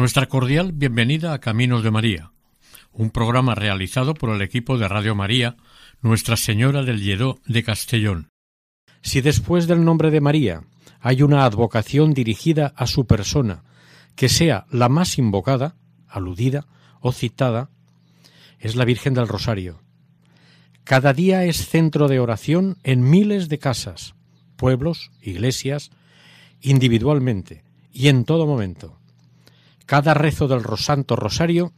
Nuestra cordial bienvenida a Caminos de María, un programa realizado por el equipo de Radio María, Nuestra Señora del Lledó de Castellón. Si después del nombre de María hay una advocación dirigida a su persona, que sea la más invocada, aludida o citada, es la Virgen del Rosario. Cada día es centro de oración en miles de casas, pueblos, iglesias, individualmente y en todo momento. Cada rezo del Santo Rosario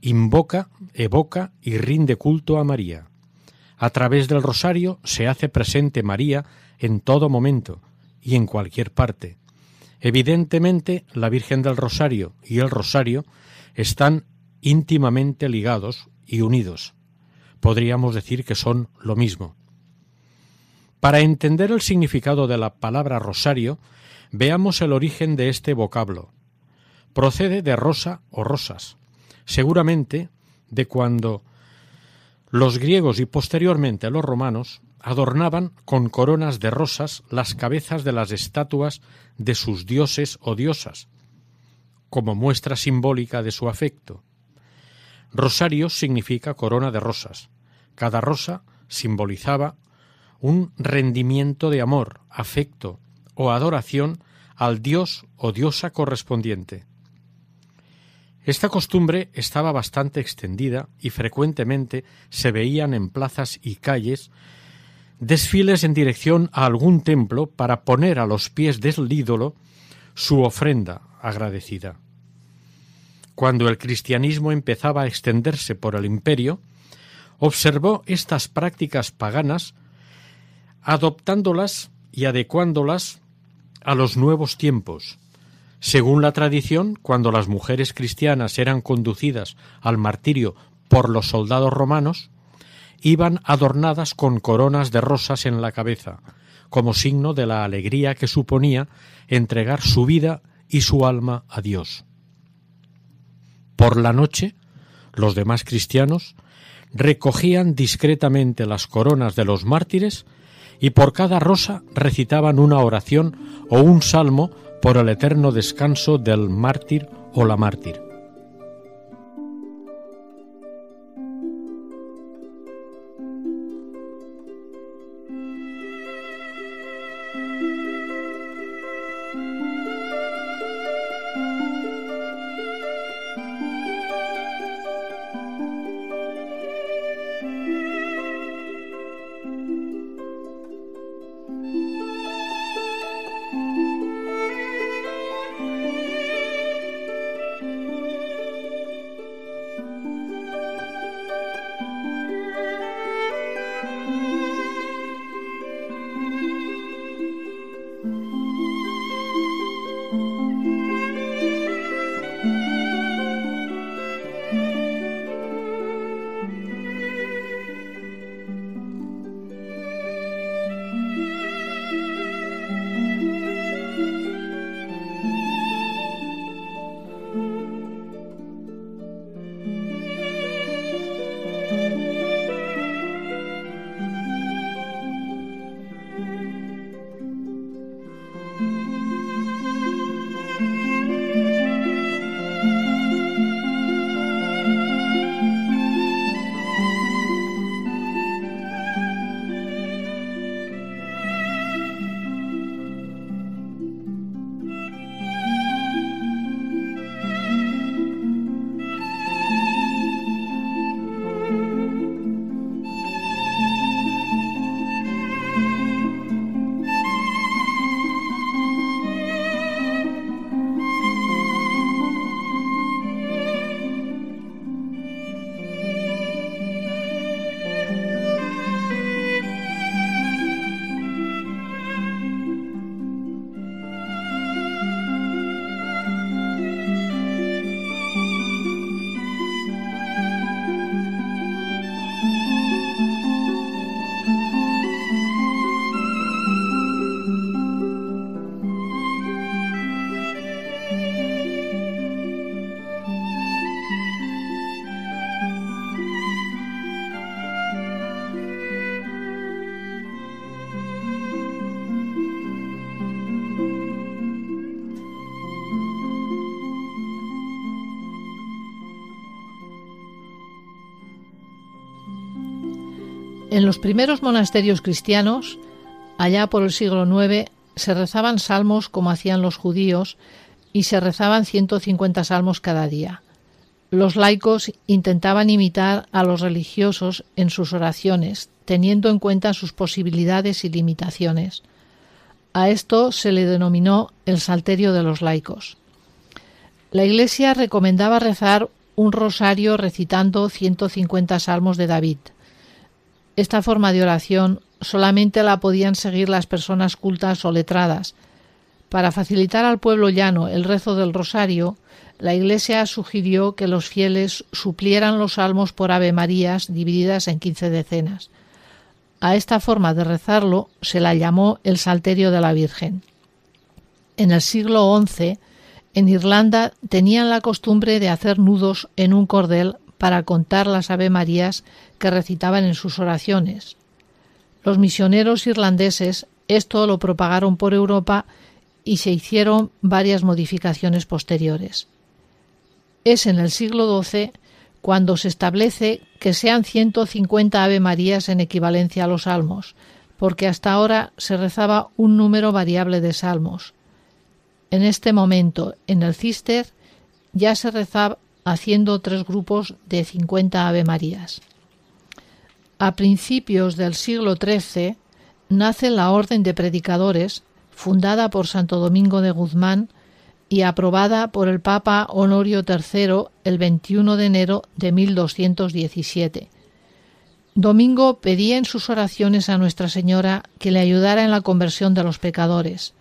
invoca, evoca y rinde culto a María. A través del Rosario se hace presente María en todo momento y en cualquier parte. Evidentemente, la Virgen del Rosario y el Rosario están íntimamente ligados y unidos. Podríamos decir que son lo mismo. Para entender el significado de la palabra rosario, veamos el origen de este vocablo. Procede de rosa o rosas, seguramente de cuando los griegos y posteriormente los romanos adornaban con coronas de rosas las cabezas de las estatuas de sus dioses o diosas, como muestra simbólica de su afecto. Rosario significa corona de rosas. Cada rosa simbolizaba un rendimiento de amor, afecto o adoración al dios o diosa correspondiente. Esta costumbre estaba bastante extendida y frecuentemente se veían en plazas y calles desfiles en dirección a algún templo para poner a los pies del ídolo su ofrenda agradecida. Cuando el cristianismo empezaba a extenderse por el imperio, observó estas prácticas paganas, adoptándolas y adecuándolas a los nuevos tiempos. Según la tradición, cuando las mujeres cristianas eran conducidas al martirio por los soldados romanos, iban adornadas con coronas de rosas en la cabeza, como signo de la alegría que suponía entregar su vida y su alma a Dios. Por la noche, los demás cristianos recogían discretamente las coronas de los mártires y por cada rosa recitaban una oración o un salmo por el eterno descanso del mártir o la mártir. En los primeros monasterios cristianos, allá por el siglo IX, se rezaban salmos como hacían los judíos y se rezaban 150 salmos cada día. Los laicos intentaban imitar a los religiosos en sus oraciones, teniendo en cuenta sus posibilidades y limitaciones. A esto se le denominó el Salterio de los laicos. La Iglesia recomendaba rezar un rosario recitando 150 salmos de David. Esta forma de oración solamente la podían seguir las personas cultas o letradas. Para facilitar al pueblo llano el rezo del rosario, la Iglesia sugirió que los fieles suplieran los salmos por Ave Marías divididas en quince decenas. A esta forma de rezarlo se la llamó el Salterio de la Virgen. En el siglo XI, en Irlanda tenían la costumbre de hacer nudos en un cordel para contar las Ave Marías que recitaban en sus oraciones. Los misioneros irlandeses esto lo propagaron por Europa y se hicieron varias modificaciones posteriores. Es en el siglo XII cuando se establece que sean 150 Ave Marías en equivalencia a los salmos, porque hasta ahora se rezaba un número variable de salmos. En este momento, en el Cister, ya se rezaba haciendo tres grupos de 50 Ave Marías. A principios del siglo XIII nace la Orden de Predicadores, fundada por Santo Domingo de Guzmán y aprobada por el Papa Honorio III el 21 de enero de 1217. Domingo pedía en sus oraciones a Nuestra Señora que le ayudara en la conversión de los pecadores.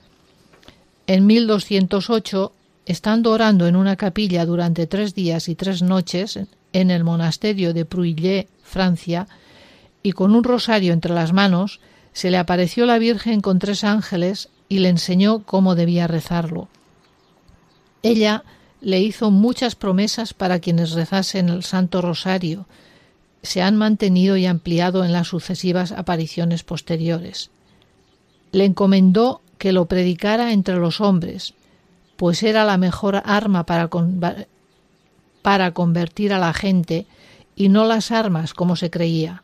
En 1208, estando orando en una capilla durante tres días y tres noches en el monasterio de Pruillé, Francia, y con un rosario entre las manos, se le apareció la Virgen con tres ángeles y le enseñó cómo debía rezarlo. Ella le hizo muchas promesas para quienes rezasen el Santo Rosario. Se han mantenido y ampliado en las sucesivas apariciones posteriores. Le encomendó que lo predicara entre los hombres, pues era la mejor arma para, para convertir a la gente y no las armas como se creía.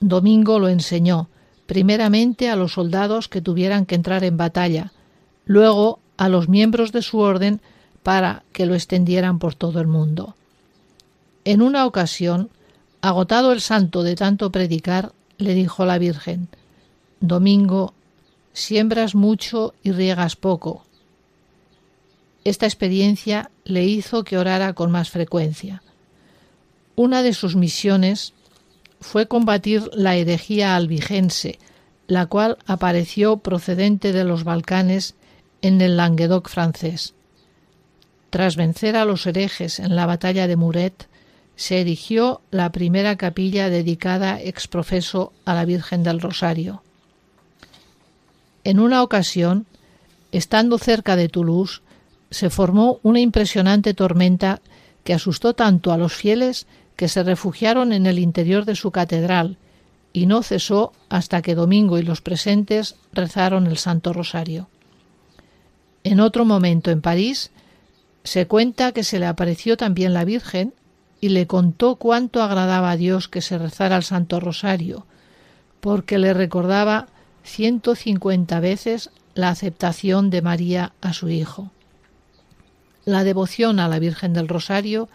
Domingo lo enseñó, primeramente a los soldados que tuvieran que entrar en batalla, luego a los miembros de su orden para que lo extendieran por todo el mundo. En una ocasión, agotado el santo de tanto predicar, le dijo la Virgen Domingo, siembras mucho y riegas poco. Esta experiencia le hizo que orara con más frecuencia. Una de sus misiones fue combatir la herejía albigense, la cual apareció procedente de los Balcanes en el Languedoc francés. Tras vencer a los herejes en la batalla de Muret, se erigió la primera capilla dedicada ex profeso a la Virgen del Rosario. En una ocasión, estando cerca de Toulouse, se formó una impresionante tormenta que asustó tanto a los fieles que se refugiaron en el interior de su catedral y no cesó hasta que Domingo y los presentes rezaron el Santo Rosario. En otro momento en París se cuenta que se le apareció también la Virgen y le contó cuánto agradaba a Dios que se rezara el Santo Rosario, porque le recordaba 150 veces la aceptación de María a su Hijo. La devoción a la Virgen del Rosario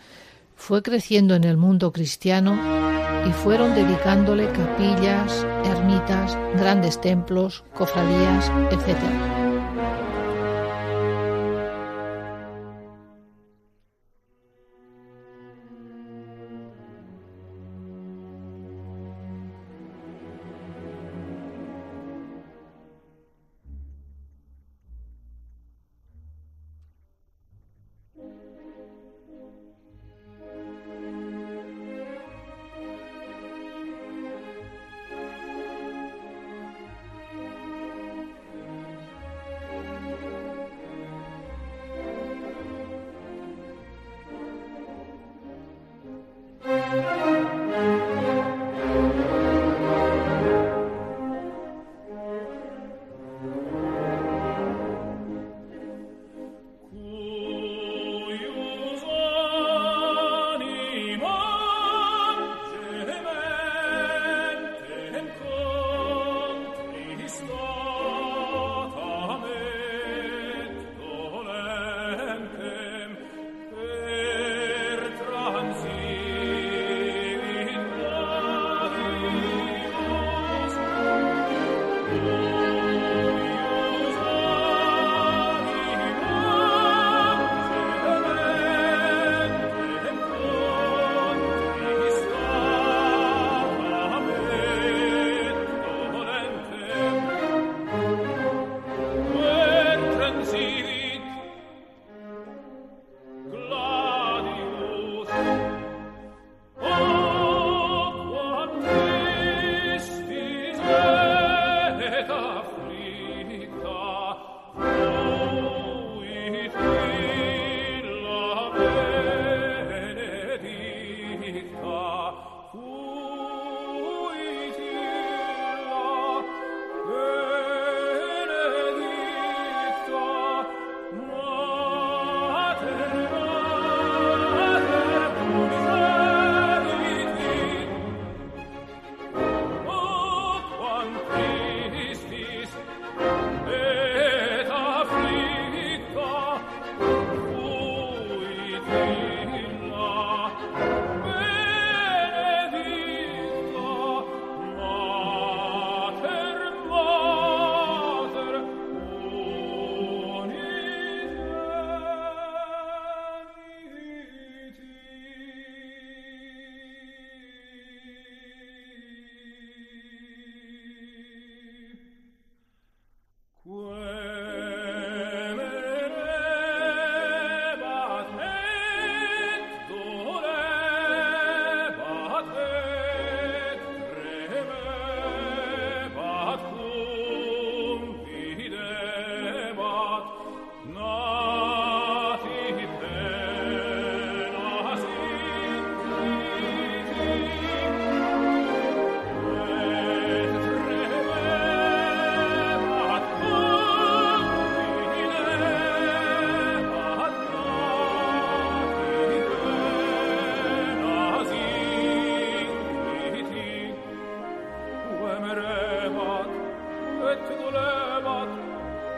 fue creciendo en el mundo cristiano y fueron dedicándole capillas, ermitas, grandes templos, cofradías, etc.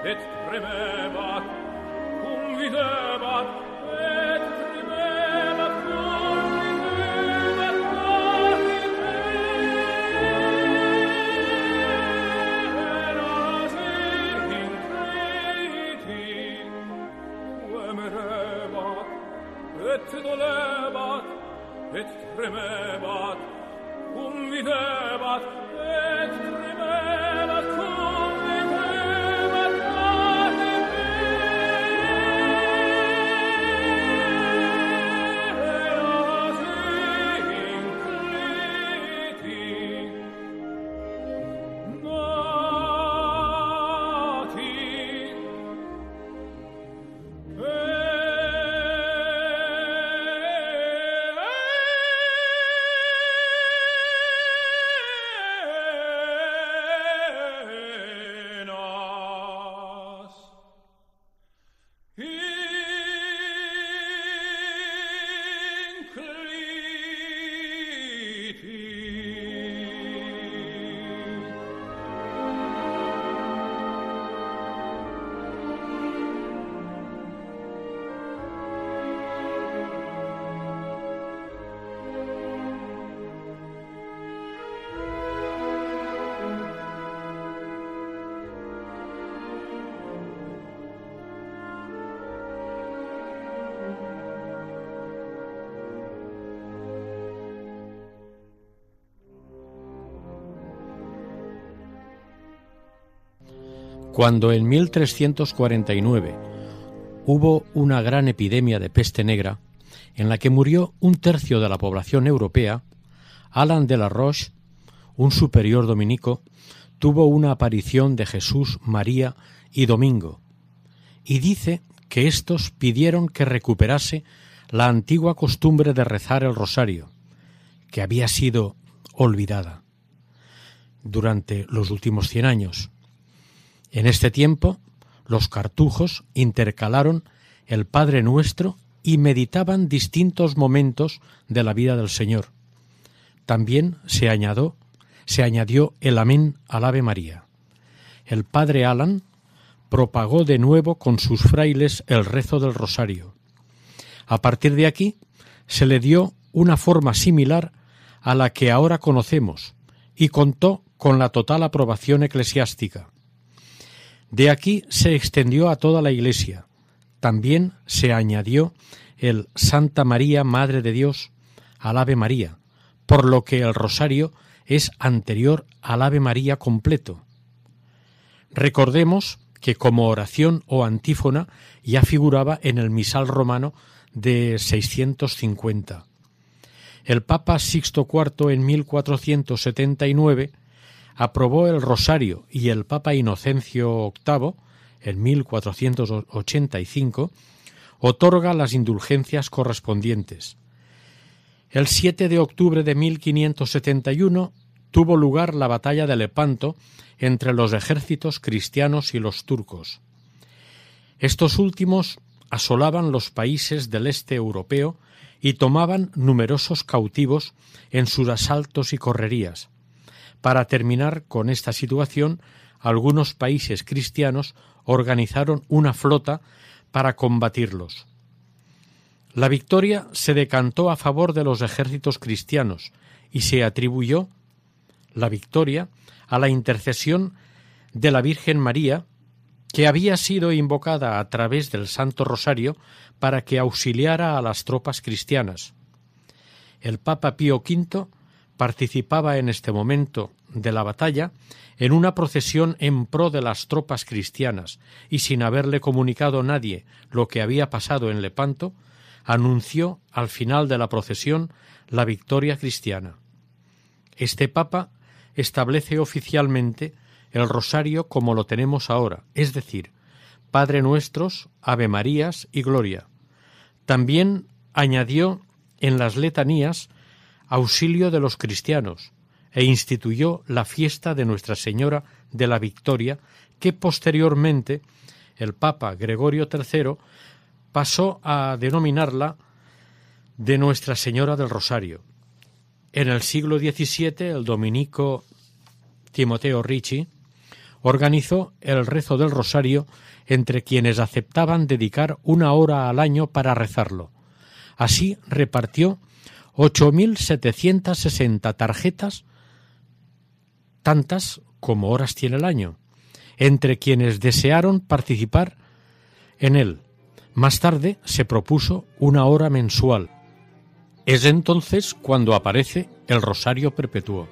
et tremevat, cum videvat, et tremevat, cum videvat, parti eras ehin kreitin, uemerevat, et dolevat, et tremevat, cum Cuando en 1349 hubo una gran epidemia de peste negra, en la que murió un tercio de la población europea, Alan de la Roche, un superior dominico, tuvo una aparición de Jesús, María y Domingo, y dice que éstos pidieron que recuperase la antigua costumbre de rezar el rosario, que había sido olvidada durante los últimos cien años. En este tiempo, los cartujos intercalaron el Padre Nuestro y meditaban distintos momentos de la vida del Señor. También se añadió, se añadió el Amén al Ave María. El Padre Alan propagó de nuevo con sus frailes el rezo del rosario. A partir de aquí se le dio una forma similar a la que ahora conocemos y contó con la total aprobación eclesiástica. De aquí se extendió a toda la Iglesia. También se añadió el Santa María, Madre de Dios, al Ave María, por lo que el rosario es anterior al Ave María completo. Recordemos que como oración o antífona ya figuraba en el misal romano de 650. El Papa Sixto IV en 1479 aprobó el rosario y el Papa Inocencio VIII en 1485 otorga las indulgencias correspondientes. El 7 de octubre de 1571 tuvo lugar la batalla de Lepanto entre los ejércitos cristianos y los turcos. Estos últimos asolaban los países del este europeo y tomaban numerosos cautivos en sus asaltos y correrías. Para terminar con esta situación, algunos países cristianos organizaron una flota para combatirlos. La victoria se decantó a favor de los ejércitos cristianos y se atribuyó la victoria a la intercesión de la Virgen María, que había sido invocada a través del Santo Rosario para que auxiliara a las tropas cristianas. El Papa Pío V participaba en este momento de la batalla en una procesión en pro de las tropas cristianas y sin haberle comunicado nadie lo que había pasado en Lepanto, anunció al final de la procesión la victoria cristiana. Este Papa establece oficialmente el rosario como lo tenemos ahora, es decir, Padre Nuestros, Ave Marías y Gloria. También añadió en las letanías auxilio de los cristianos e instituyó la fiesta de Nuestra Señora de la Victoria, que posteriormente el Papa Gregorio III pasó a denominarla de Nuestra Señora del Rosario. En el siglo XVII, el dominico Timoteo Ricci, organizó el rezo del rosario entre quienes aceptaban dedicar una hora al año para rezarlo. Así repartió 8.760 tarjetas, tantas como horas tiene el año, entre quienes desearon participar en él. Más tarde se propuso una hora mensual. Es entonces cuando aparece el Rosario Perpetuo.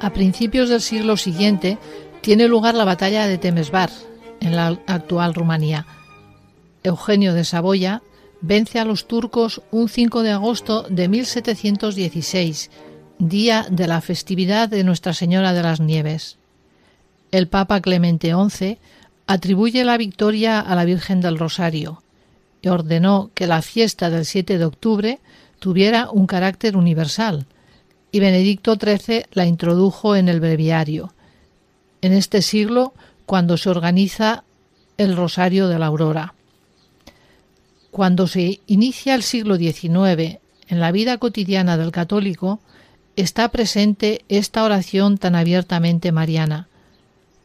A principios del siglo siguiente tiene lugar la batalla de Temesvar, en la actual Rumanía. Eugenio de Saboya vence a los turcos un 5 de agosto de 1716, día de la festividad de Nuestra Señora de las Nieves. El Papa Clemente XI atribuye la victoria a la Virgen del Rosario y ordenó que la fiesta del 7 de octubre tuviera un carácter universal, y Benedicto XIII la introdujo en el breviario. en este siglo cuando se organiza el Rosario de la Aurora. Cuando se inicia el siglo XIX en la vida cotidiana del católico, está presente esta oración tan abiertamente mariana.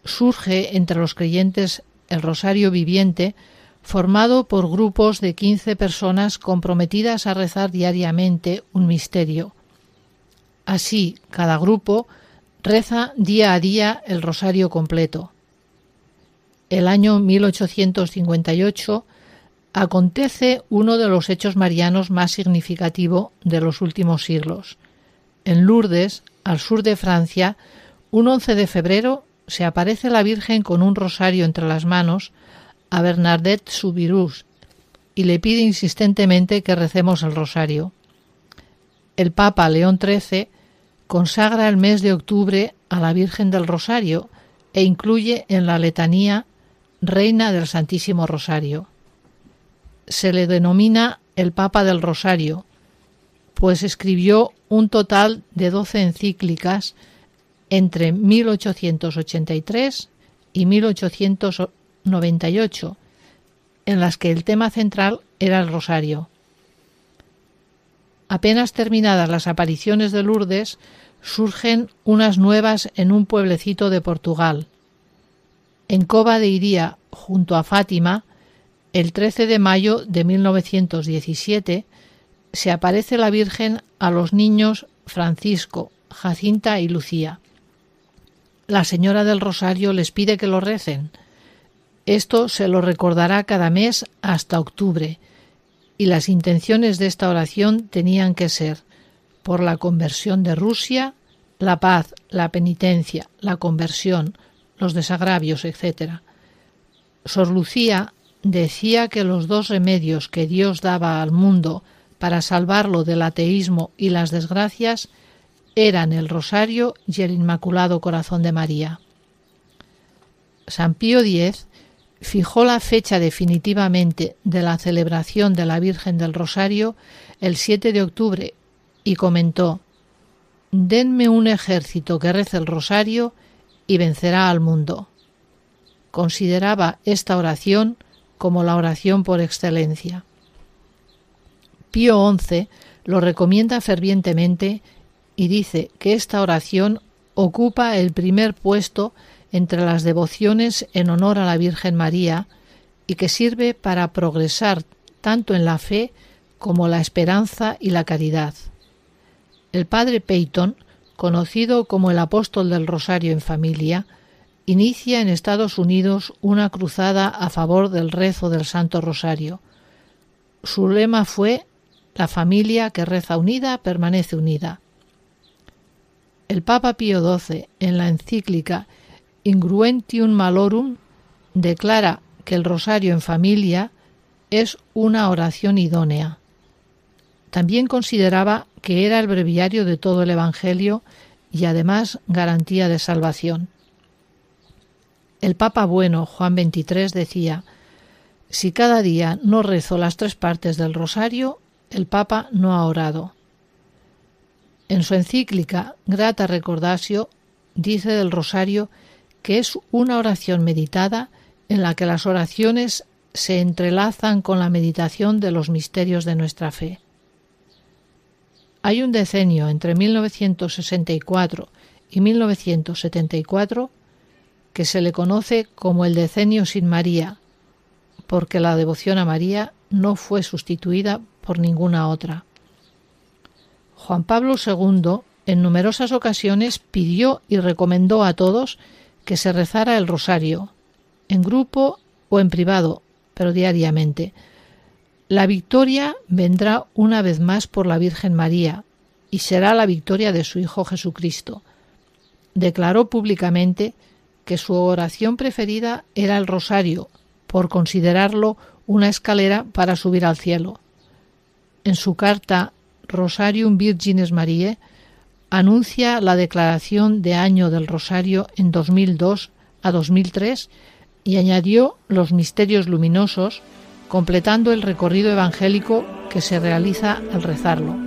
Surge entre los creyentes el Rosario Viviente, formado por grupos de 15 personas comprometidas a rezar diariamente un misterio. Así, cada grupo reza día a día el rosario completo. El año 1858 acontece uno de los hechos marianos más significativo de los últimos siglos. En Lourdes, al sur de Francia, un 11 de febrero se aparece la Virgen con un rosario entre las manos a Bernadette Soubirous y le pide insistentemente que recemos el rosario. El Papa León XIII consagra el mes de octubre a la Virgen del Rosario e incluye en la letanía Reina del Santísimo Rosario. Se le denomina el Papa del Rosario, pues escribió un total de doce encíclicas entre 1883 y 1898, en las que el tema central era el rosario. Apenas terminadas las apariciones de Lourdes, surgen unas nuevas en un pueblecito de Portugal. En Cova de Iría, junto a Fátima, el 13 de mayo de 1917, se aparece la Virgen a los niños Francisco, Jacinta y Lucía. La Señora del Rosario les pide que lo recen. Esto se lo recordará cada mes hasta octubre, y las intenciones de esta oración tenían que ser por la conversión de Rusia, la paz, la penitencia, la conversión, los desagravios, etc. Sor Lucía decía que los dos remedios que Dios daba al mundo para salvarlo del ateísmo y las desgracias eran el Rosario y el Inmaculado Corazón de María. San Pío X fijó la fecha definitivamente de la celebración de la Virgen del Rosario el 7 de octubre y comentó Denme un ejército que rece el Rosario y vencerá al mundo. Consideraba esta oración como la oración por excelencia. Pío XI lo recomienda fervientemente y dice que esta oración ocupa el primer puesto entre las devociones en honor a la Virgen María y que sirve para progresar tanto en la fe como la esperanza y la caridad. El padre Peyton, conocido como el apóstol del Rosario en familia, inicia en Estados Unidos una cruzada a favor del rezo del Santo Rosario. Su lema fue La familia que reza unida permanece unida. El Papa Pío XII, en la encíclica Ingruentium Malorum, declara que el rosario en familia es una oración idónea. También consideraba que era el breviario de todo el Evangelio y además garantía de salvación. El Papa Bueno, Juan XXIII, decía, si cada día no rezo las tres partes del rosario, el Papa no ha orado. En su encíclica Grata Recordatio dice del rosario que es una oración meditada en la que las oraciones se entrelazan con la meditación de los misterios de nuestra fe. Hay un decenio entre 1964 y 1974 que se le conoce como el decenio sin María, porque la devoción a María no fue sustituida por ninguna otra. Juan Pablo II en numerosas ocasiones pidió y recomendó a todos que se rezara el rosario, en grupo o en privado, pero diariamente. La victoria vendrá una vez más por la Virgen María, y será la victoria de su Hijo Jesucristo. Declaró públicamente que su oración preferida era el rosario, por considerarlo una escalera para subir al cielo. En su carta Rosarium Virgines Mariae anuncia la declaración de año del Rosario en 2002 a 2003 y añadió los misterios luminosos, completando el recorrido evangélico que se realiza al rezarlo.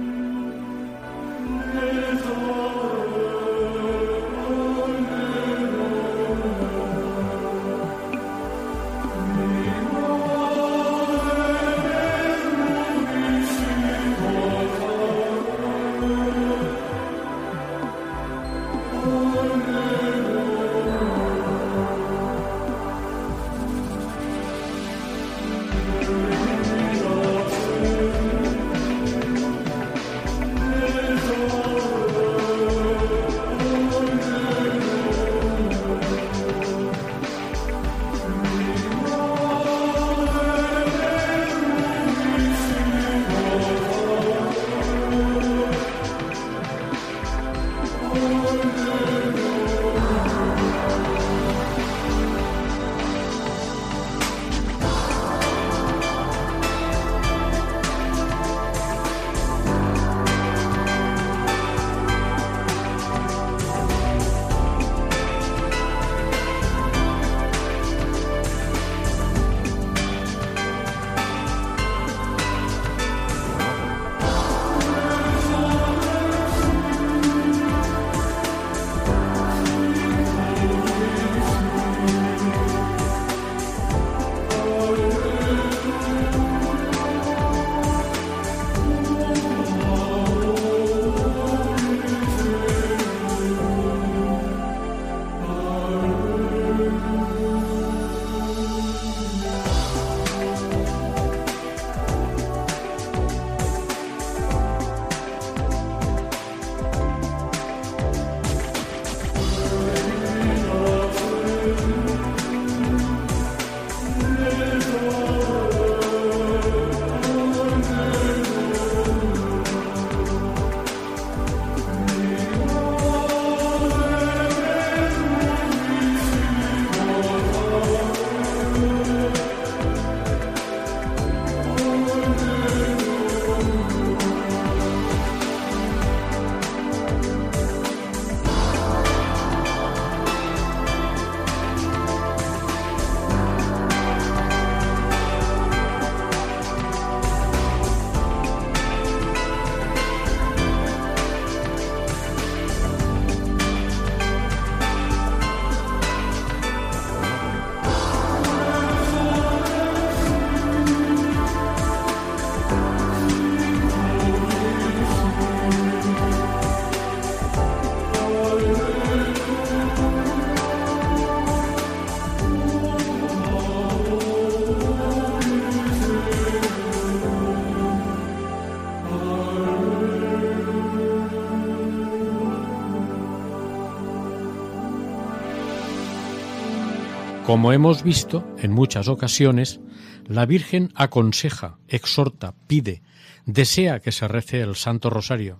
Como hemos visto en muchas ocasiones, la Virgen aconseja, exhorta, pide, desea que se rece el Santo Rosario.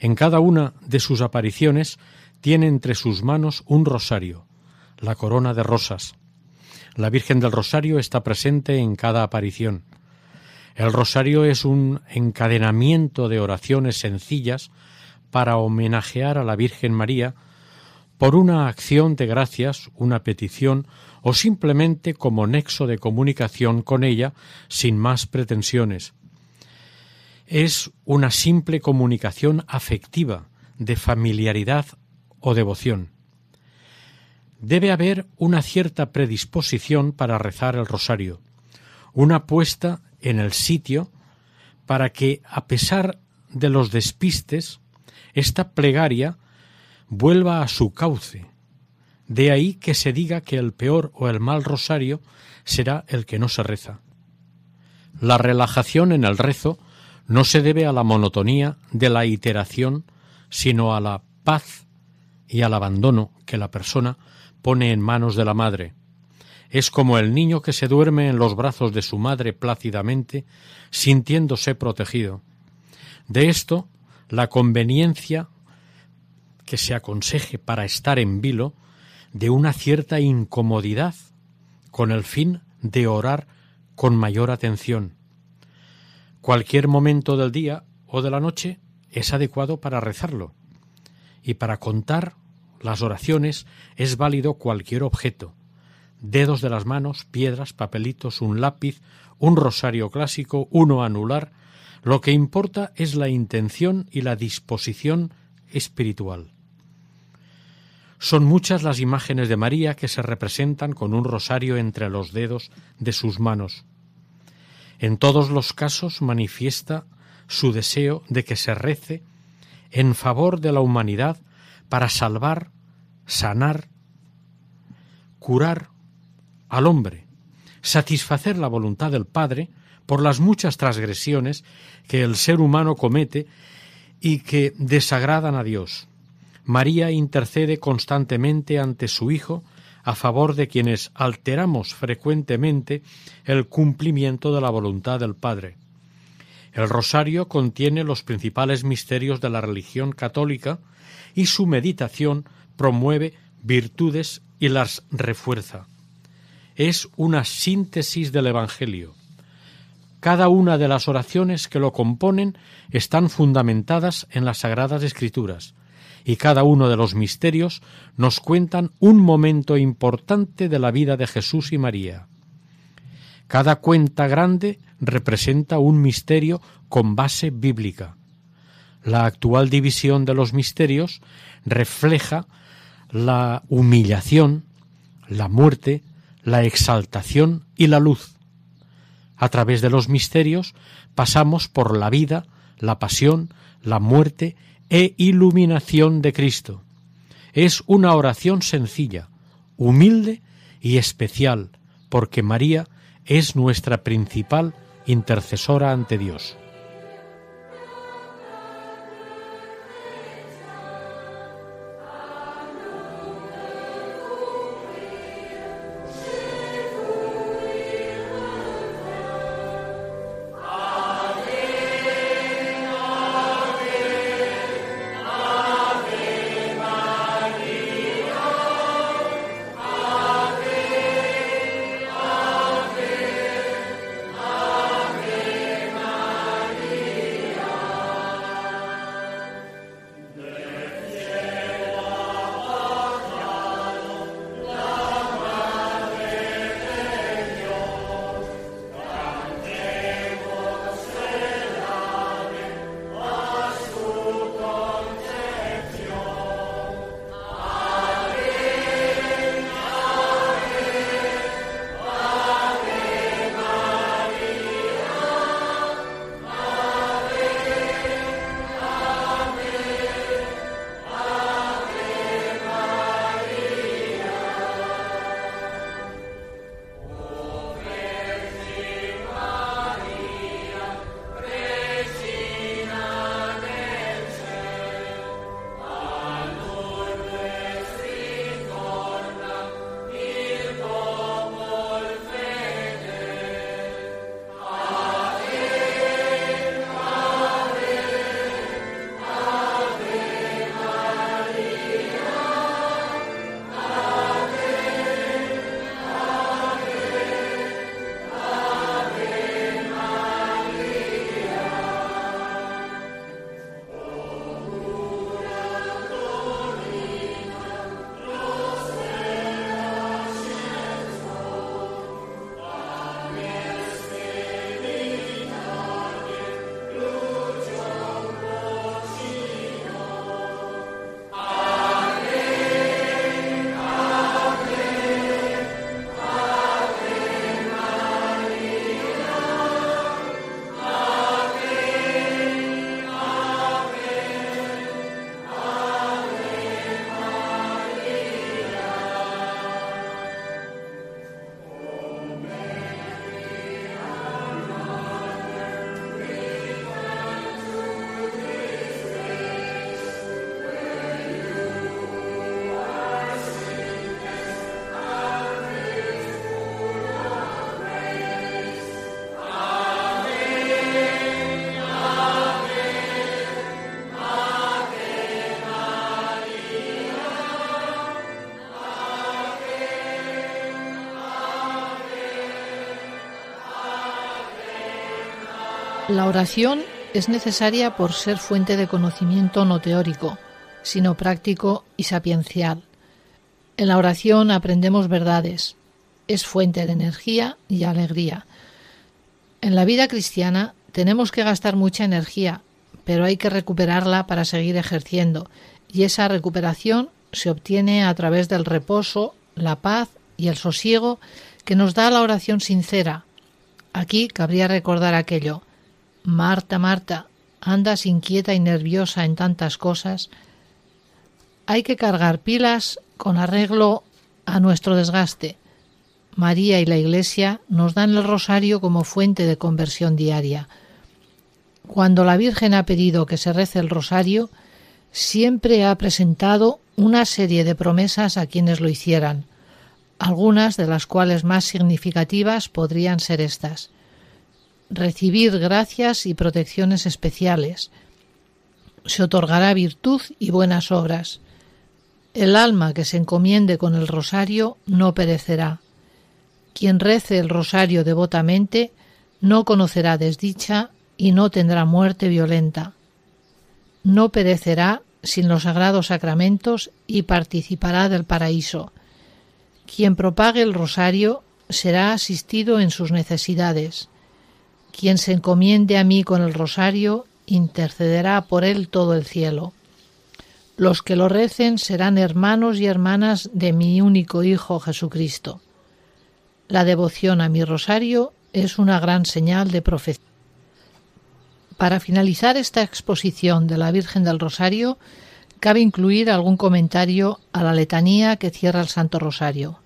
En cada una de sus apariciones tiene entre sus manos un rosario, la corona de rosas. La Virgen del Rosario está presente en cada aparición. El rosario es un encadenamiento de oraciones sencillas para homenajear a la Virgen María por una acción de gracias, una petición o simplemente como nexo de comunicación con ella sin más pretensiones. Es una simple comunicación afectiva, de familiaridad o devoción. Debe haber una cierta predisposición para rezar el rosario, una puesta en el sitio para que, a pesar de los despistes, esta plegaria vuelva a su cauce. De ahí que se diga que el peor o el mal rosario será el que no se reza. La relajación en el rezo no se debe a la monotonía de la iteración, sino a la paz y al abandono que la persona pone en manos de la madre. Es como el niño que se duerme en los brazos de su madre plácidamente, sintiéndose protegido. De esto, la conveniencia que se aconseje para estar en vilo de una cierta incomodidad con el fin de orar con mayor atención. Cualquier momento del día o de la noche es adecuado para rezarlo y para contar las oraciones es válido cualquier objeto dedos de las manos, piedras, papelitos, un lápiz, un rosario clásico, uno anular, lo que importa es la intención y la disposición espiritual. Son muchas las imágenes de María que se representan con un rosario entre los dedos de sus manos. En todos los casos manifiesta su deseo de que se rece en favor de la humanidad para salvar, sanar, curar al hombre, satisfacer la voluntad del Padre por las muchas transgresiones que el ser humano comete y que desagradan a Dios. María intercede constantemente ante su Hijo a favor de quienes alteramos frecuentemente el cumplimiento de la voluntad del Padre. El rosario contiene los principales misterios de la religión católica y su meditación promueve virtudes y las refuerza. Es una síntesis del Evangelio. Cada una de las oraciones que lo componen están fundamentadas en las Sagradas Escrituras, y cada uno de los misterios nos cuentan un momento importante de la vida de Jesús y María. Cada cuenta grande representa un misterio con base bíblica. La actual división de los misterios refleja la humillación, la muerte, la exaltación y la luz. A través de los misterios pasamos por la vida, la pasión, la muerte e iluminación de Cristo. Es una oración sencilla, humilde y especial, porque María es nuestra principal intercesora ante Dios. La oración es necesaria por ser fuente de conocimiento no teórico, sino práctico y sapiencial. En la oración aprendemos verdades, es fuente de energía y alegría. En la vida cristiana tenemos que gastar mucha energía, pero hay que recuperarla para seguir ejerciendo, y esa recuperación se obtiene a través del reposo, la paz y el sosiego que nos da la oración sincera. Aquí cabría recordar aquello. Marta, Marta, andas inquieta y nerviosa en tantas cosas. Hay que cargar pilas con arreglo a nuestro desgaste. María y la Iglesia nos dan el rosario como fuente de conversión diaria. Cuando la Virgen ha pedido que se rece el rosario, siempre ha presentado una serie de promesas a quienes lo hicieran, algunas de las cuales más significativas podrían ser estas. Recibir gracias y protecciones especiales. Se otorgará virtud y buenas obras. El alma que se encomiende con el rosario no perecerá. Quien rece el rosario devotamente no conocerá desdicha y no tendrá muerte violenta. No perecerá sin los sagrados sacramentos y participará del paraíso. Quien propague el rosario será asistido en sus necesidades. Quien se encomiende a mí con el rosario intercederá por él todo el cielo. Los que lo recen serán hermanos y hermanas de mi único Hijo Jesucristo. La devoción a mi rosario es una gran señal de profecía. Para finalizar esta exposición de la Virgen del Rosario, cabe incluir algún comentario a la letanía que cierra el Santo Rosario.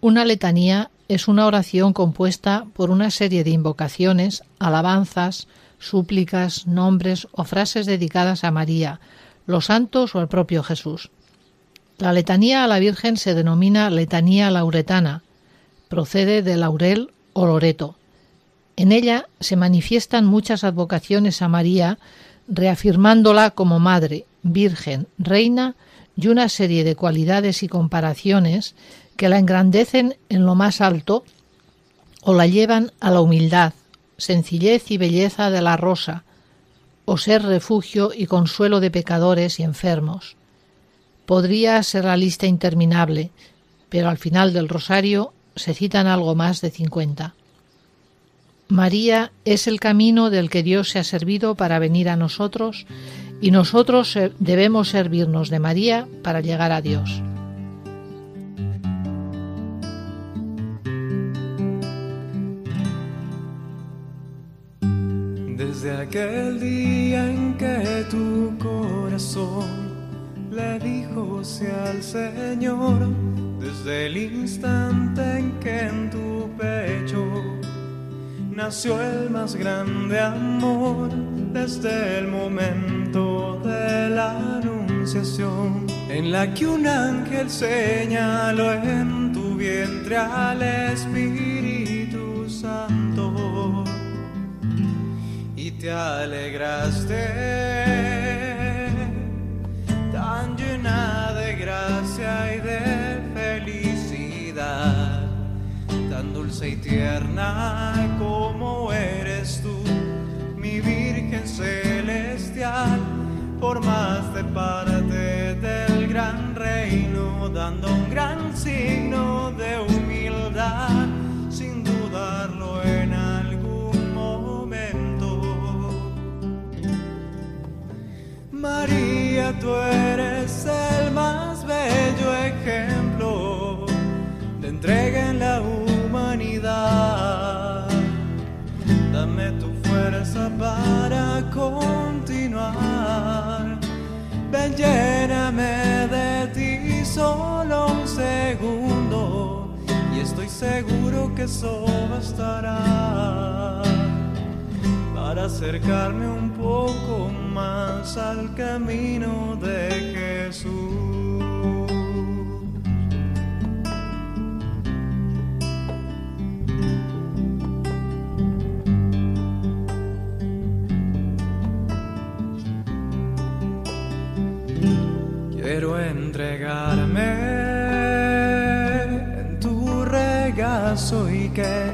Una letanía es una oración compuesta por una serie de invocaciones, alabanzas, súplicas, nombres o frases dedicadas a María, los santos o al propio Jesús. La letanía a la Virgen se denomina letanía lauretana, procede de laurel o loreto. En ella se manifiestan muchas advocaciones a María, reafirmándola como madre, virgen, reina y una serie de cualidades y comparaciones que la engrandecen en lo más alto o la llevan a la humildad, sencillez y belleza de la rosa, o ser refugio y consuelo de pecadores y enfermos. Podría ser la lista interminable, pero al final del rosario se citan algo más de cincuenta. María es el camino del que Dios se ha servido para venir a nosotros y nosotros debemos servirnos de María para llegar a Dios. Desde aquel día en que tu corazón le dijo al Señor, desde el instante en que en tu pecho nació el más grande amor, desde el momento de la anunciación, en la que un ángel señaló en tu vientre al Espíritu alegraste tan llena de gracia y de felicidad, tan dulce y tierna como eres tú, mi Virgen celestial, formaste parte del gran reino, dando un gran signo María, tú eres el más bello ejemplo de entrega en la humanidad. Dame tu fuerza para continuar. Ven, lléname de ti solo un segundo y estoy seguro que eso bastará para acercarme un poco más al camino de Jesús. Quiero entregarme en tu regazo y que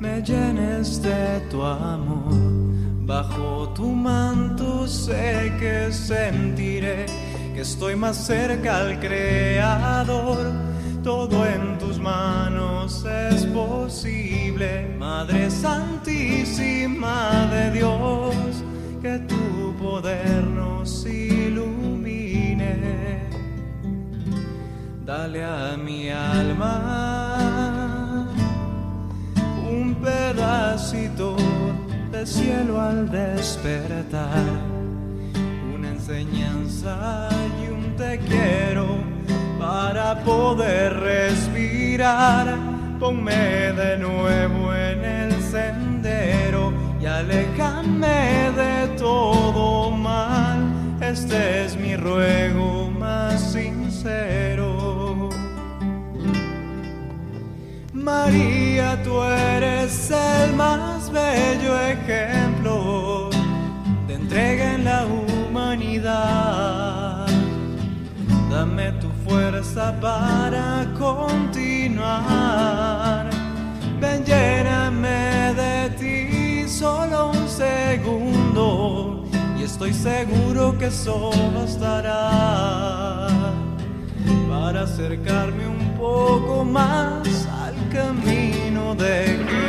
me llenes de tu amor. Bajo tu manto sé que sentiré que estoy más cerca al Creador. Todo en tus manos es posible, Madre Santísima de Dios, que tu poder nos ilumine. Dale a mi alma un pedacito de cielo al despertar, una enseñanza y un te quiero para poder respirar. Ponme de nuevo en el sendero y aléjame de todo mal. Este es mi ruego más sincero. María, tú eres el bello ejemplo de entrega en la humanidad. Dame tu fuerza para continuar. Ven, lléname de ti solo un segundo y estoy seguro que eso bastará para acercarme un poco más al camino de Jesús.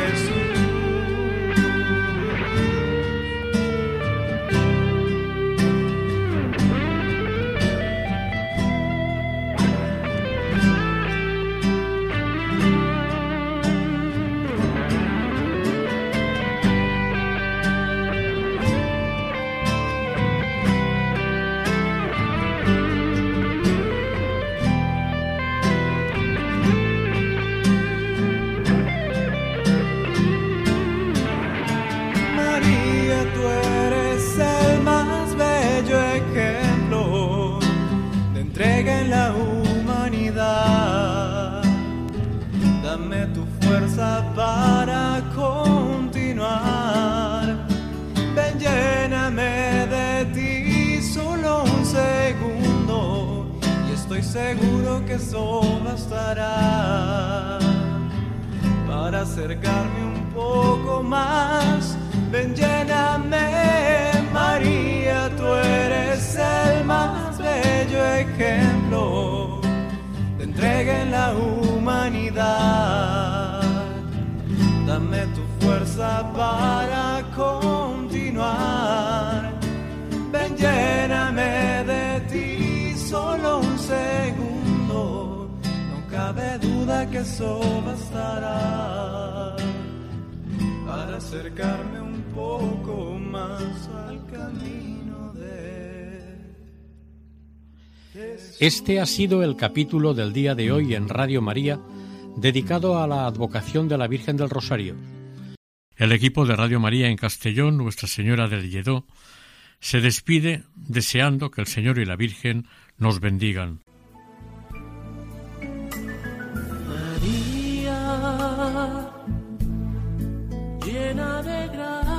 Seguro que eso bastará para acercarme un poco más. Ven, lléname, María, tú eres el más bello ejemplo de entrega en la humanidad. Dame tu fuerza para continuar. Ven, lléname que eso bastará para acercarme un poco más al camino de Jesús. Este ha sido el capítulo del día de hoy en Radio María dedicado a la advocación de la Virgen del Rosario. El equipo de Radio María en Castellón, Nuestra Señora del Lledó, se despide deseando que el Señor y la Virgen nos bendigan.